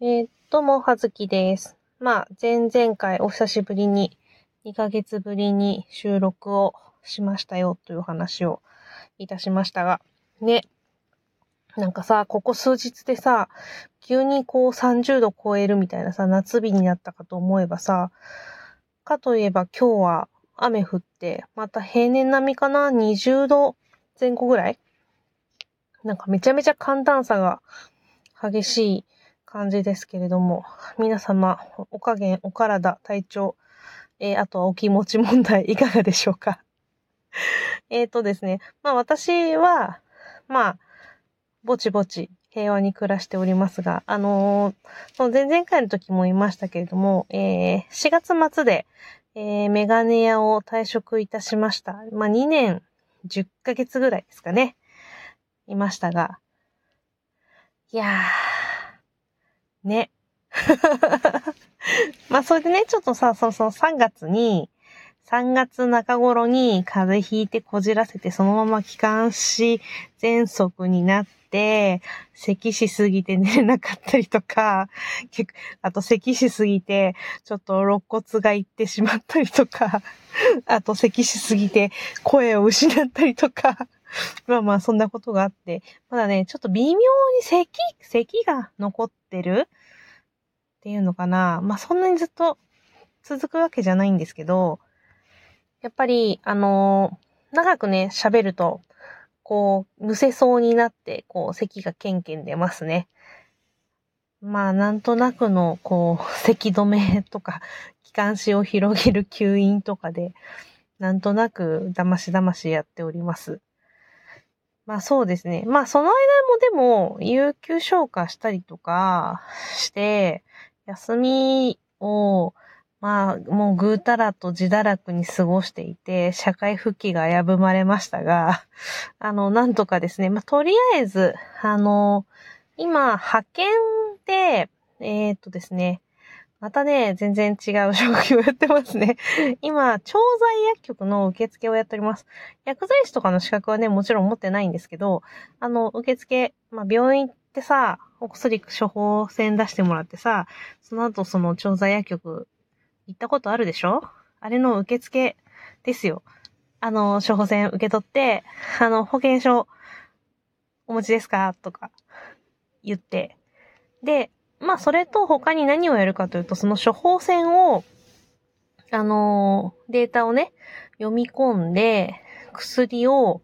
えー、どうも、はずきです。まあ、前々回お久しぶりに、2ヶ月ぶりに収録をしましたよという話をいたしましたが、ね。なんかさ、ここ数日でさ、急にこう30度超えるみたいなさ、夏日になったかと思えばさ、かといえば今日は雨降って、また平年並みかな ?20 度前後ぐらい？なんかめちゃめちゃ寒暖差が激しい感じですけれども、皆様、お加減、お体、体調、えー、あとはお気持ち問題 いかがでしょうか？えっとですね、まあ私は、まあ、ぼちぼち平和に暮らしておりますが、あのー、前々回の時も言いましたけれども、えー、4月末で、えー、メガネ屋を退職いたしました。まあ2年10ヶ月ぐらいですかね、いましたが、いやー、ね。まあ、それでね、ちょっとさ、そうそう、3月に、3月中頃に風邪ひいてこじらせて、そのまま気管支喘息になって、咳しすぎて寝れなかったりとか、あと咳しすぎて、ちょっと肋骨がいってしまったりとか、あと咳しすぎて声を失ったりとか、まあまあそんなことがあって、まだね、ちょっと微妙に咳、咳が残ってるっていうのかな。まあそんなにずっと続くわけじゃないんですけど、やっぱり、あのー、長くね、喋ると、こう、むせそうになって、こう、咳がケンケン出ますね。まあ、なんとなくの、こう、咳止めとか、気管支を広げる吸引とかで、なんとなく、だましだましやっております。まあそうですね。まあその間もでも、有給消化したりとかして、休みを、まあ、もうぐうたらと自堕落に過ごしていて、社会復帰が危ぶまれましたが、あの、なんとかですね、まあ、とりあえず、あの、今、派遣で、えー、っとですね、またね、全然違う職業やってますね。今、調剤薬局の受付をやっております。薬剤師とかの資格はね、もちろん持ってないんですけど、あの、受付、まあ、病院ってさ、お薬処方箋出してもらってさ、その後その調剤薬局行ったことあるでしょ？あれの受付ですよ。あの、処方箋受け取って、あの、保険証お持ちですか？とか言って。で、まあ、それと他に何をやるかというと、その処方箋を、あのー、データをね、読み込んで、薬を、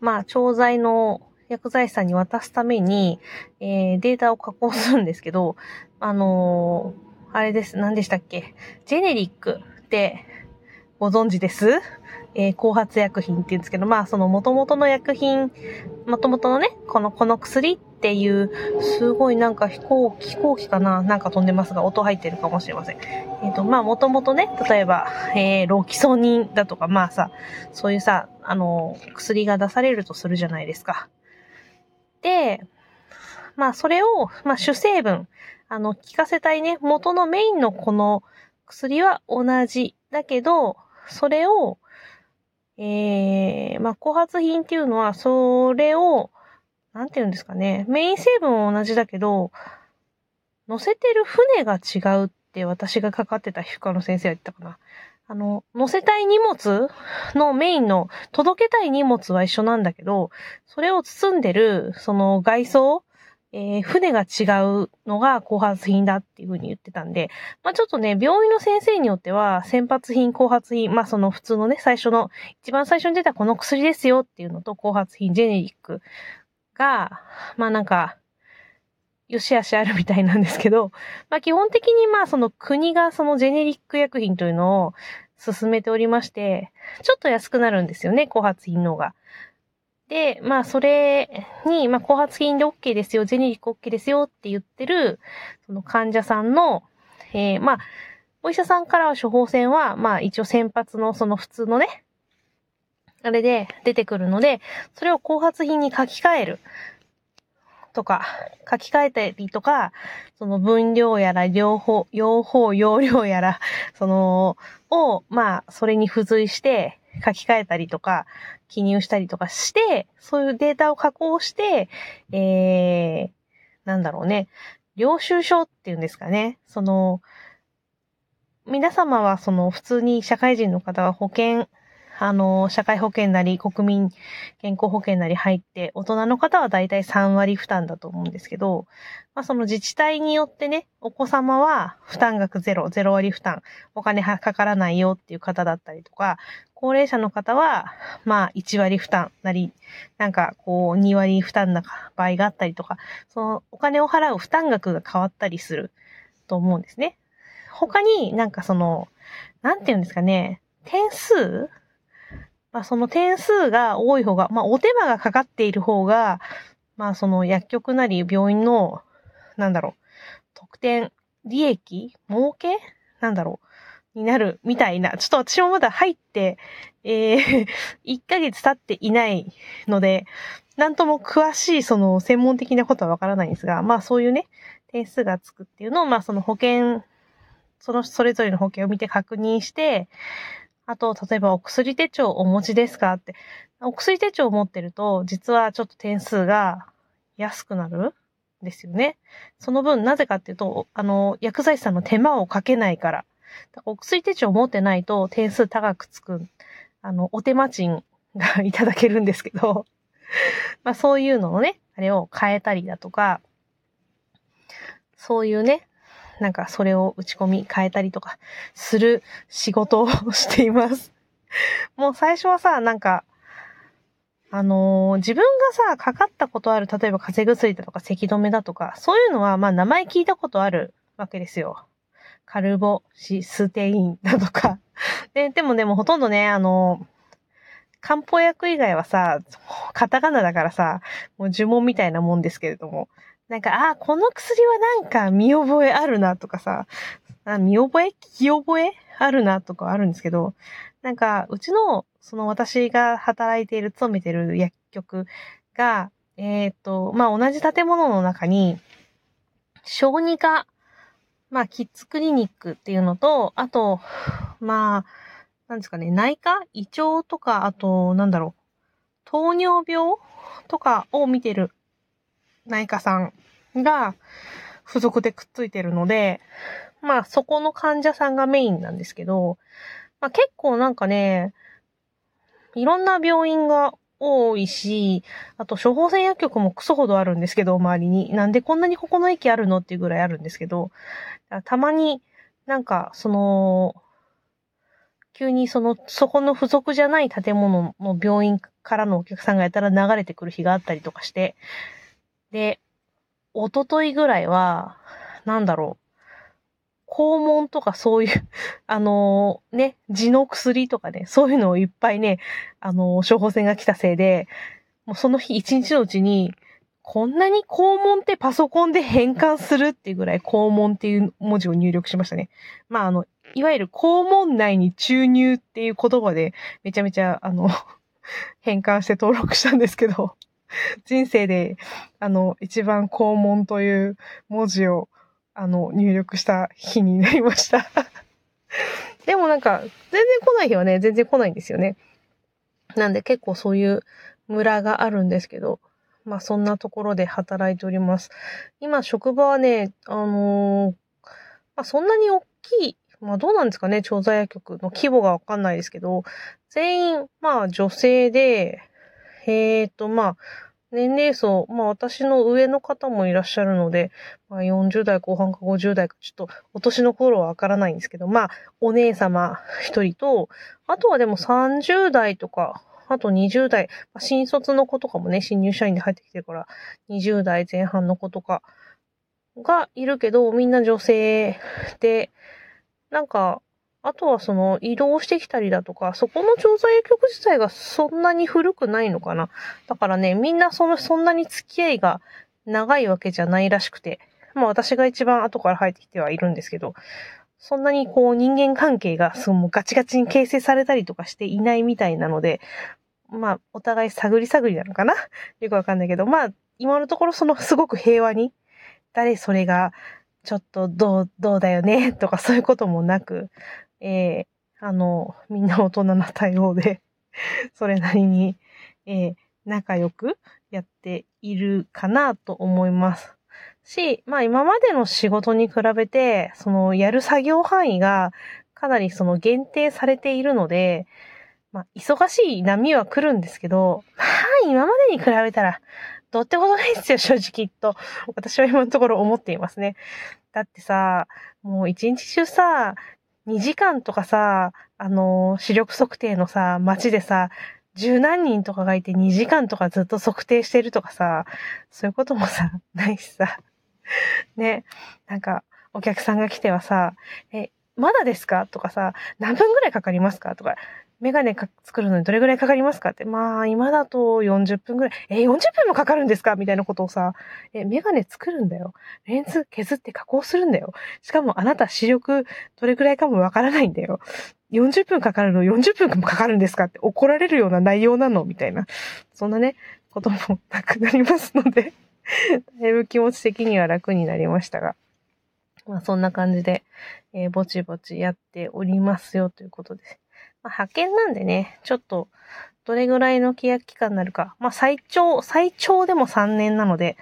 まあ、調剤の薬剤師さんに渡すために、えー、データを加工するんですけど、あのー、あれです。何でしたっけ？ジェネリックってご存知です？えー、後発薬品って言うんですけど、まあ、その元々の薬品、元々のね、この、この薬っていう、すごいなんか飛行機、飛行機かななんか飛んでますが、音入ってるかもしれません。えっ、ー、と、まあ、もともとね、例えば、えー、ロキソニンだとか、まあさ、そういうさ、あの、薬が出されるとするじゃないですか。で、まあ、それを、まあ、主成分、あの、効かせたいね、元のメインのこの薬は同じ。だけど、それを、えー、まあ、後発品っていうのは、それを、なんて言うんですかね。メイン成分は同じだけど、乗せてる船が違うって私がかかってた皮膚科の先生は言ったかな。あの、乗せたい荷物のメインの届けたい荷物は一緒なんだけど、それを包んでる、その外装えー、船が違うのが後発品だっていうふうに言ってたんで、まあちょっとね、病院の先生によっては、先発品、後発品、まあその普通のね、最初の、一番最初に出たこの薬ですよっていうのと、後発品、ジェネリックが、まあなんか、よしあしあるみたいなんですけど、まあ基本的にまあその国がそのジェネリック薬品というのを進めておりまして、ちょっと安くなるんですよね、後発品のが。で、まあ、それに、まあ、後発品で OK ですよ、ジェネリック OK ですよって言ってる、その患者さんの、えー、まあ、お医者さんからは処方箋は、まあ、一応先発のその普通のね、あれで出てくるので、それを後発品に書き換える。とか、書き換えたりとか、その分量やら、両方、用法、容量やら、その、を、まあ、それに付随して、書き換えたりとか、記入したりとかして、そういうデータを加工して、えー、なんだろうね。領収書っていうんですかね。その、皆様はその普通に社会人の方は保険、あの、社会保険なり国民健康保険なり入って、大人の方はだいたい3割負担だと思うんですけど、まあその自治体によってね、お子様は負担額ゼロ、ゼロ割負担、お金はかからないよっていう方だったりとか、高齢者の方は、まあ1割負担なり、なんかこう2割負担な場合があったりとか、そのお金を払う負担額が変わったりすると思うんですね。他になんかその、なんて言うんですかね、点数まあその点数が多い方が、まあお手間がかかっている方が、まあその薬局なり病院の、なんだろう、特典、利益儲けなんだろうになるみたいな。ちょっと私もまだ入って、えー、1ヶ月経っていないので、なんとも詳しいその専門的なことはわからないんですが、まあそういうね、点数がつくっていうのを、まあその保険、そのそれぞれの保険を見て確認して、あと、例えばお薬手帳お持ちですかって。お薬手帳を持ってると、実はちょっと点数が安くなるんですよね。その分、なぜかっていうと、あの、薬剤師さんの手間をかけないから。お薬手帳を持ってないと点数高くつく。あの、お手間賃がいただけるんですけど、まあそういうのをね、あれを変えたりだとか、そういうね、なんかそれを打ち込み変えたりとかする仕事をしています。もう最初はさ、なんか、あのー、自分がさ、かかったことある、例えば風邪薬だとか咳止めだとか、そういうのは、まあ名前聞いたことあるわけですよ。カルボシステインだとか。で、でもでもほとんどね、あのー、漢方薬以外はさ、カタカナだからさ、もう呪文みたいなもんですけれども、なんか、ああ、この薬はなんか見覚えあるなとかさ、あ見覚え？聞き覚え？あるなとかあるんですけど、なんか、うちの、その私が働いている、勤めてる薬局が、えっ、と、まあ、同じ建物の中に、小児科、まあ、キッズクリニックっていうのと、あと、まあ、なんですかね、内科？胃腸とか、あと、なんだろう、糖尿病とかを見てる内科さんが付属でくっついてるので、まあそこの患者さんがメインなんですけど、まあ結構なんかね、いろんな病院が多いし、あと処方箋薬局もクソほどあるんですけど、周りに。なんでこんなにここの駅あるのっていうぐらいあるんですけど、たまになんかその、急にその、そこの付属じゃない建物の病院からのお客さんがやたら流れてくる日があったりとかして、で、おとといぐらいは、なんだろう。肛門とかそういう あのー、ね、痔の薬とかね、そういうのをいっぱいね、あのー、処方箋が来たせいで、もうその日一日のうちに、こんなに肛門ってパソコンで変換するっていうぐらい肛門っていう文字を入力しましたね。まあ、あの、いわゆる肛門内に注入っていう言葉でめちゃめちゃ、あの 変換して登録したんですけど 人生で、あの、一番肛門という文字を、あの、入力した日になりました でもなんか、全然来ない日はね、全然来ないんですよね。なんで結構そういう村があるんですけど、まあそんなところで働いております。今職場はね、あのー、まあそんなに大きい、まあどうなんですかね、調剤薬局の規模がわかんないですけど、全員、まあ女性で、えーと、まあ、年齢層、まあ私の上の方もいらっしゃるので、まあ40代後半か50代か、ちょっとお年の頃はわからないんですけど、まあお姉様一人と、あとはでも30代とか、あと20代、まあ、新卒の子とかもね、新入社員で入ってきてるから、20代前半の子とかがいるけど、みんな女性で、なんか、あとはその移動してきたりだとか、そこの調剤薬局自体がそんなに古くないのかな。だからね、みんなその、そんなに付き合いが長いわけじゃないらしくて。まあ私が一番後から入ってきてはいるんですけど、そんなにこう人間関係がそのガチガチに形成されたりとかしていないみたいなので、まあお互い探り探りなのかなよくわかんないけど、まあ今のところそのすごく平和に、誰それがちょっとどう、どうだよね？とかそういうこともなく、えー、あの、みんな大人な対応で それなりに、えー、仲良くやっているかなと思います。し、まあ今までの仕事に比べて、そのやる作業範囲がかなりその限定されているので、まあ忙しい波は来るんですけど、まあ今までに比べたら、どうってことないですよ、正直と。私は今のところ思っていますね。だってさ、もう一日中さ、2時間とかさ、あの、視力測定のさ、街でさ、十何人とかがいて2時間とかずっと測定してるとかさ、そういうこともさ、ないしさ。ね、なんか、お客さんが来てはさ、え、まだですか？とかさ、何分ぐらいかかりますか？とか、メガネ作るのにどれぐらいかかりますかって。まあ、今だと40分ぐらい。え、40分もかかるんですか？みたいなことをさ、え、メガネ作るんだよ。レンズ削って加工するんだよ。しかもあなた視力どれぐらいかもわからないんだよ。40分かかるの？40分もかかるんですか？って怒られるような内容なの？みたいな。そんなね、こともなくなりますので だいぶ気持ち的には楽になりましたが。まあそんな感じで、えー、ぼちぼちやっておりますよということです。まあ、派遣なんでね、ちょっと、どれぐらいの契約期間になるか。まあ、最長、最長でも3年なので、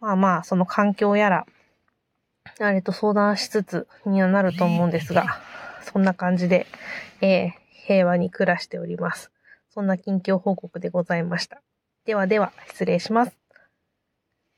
まあまあ、その環境やら、あれと相談しつつにはなると思うんですが、そんな感じで、えー、平和に暮らしております。そんな近況報告でございました。ではでは、失礼します。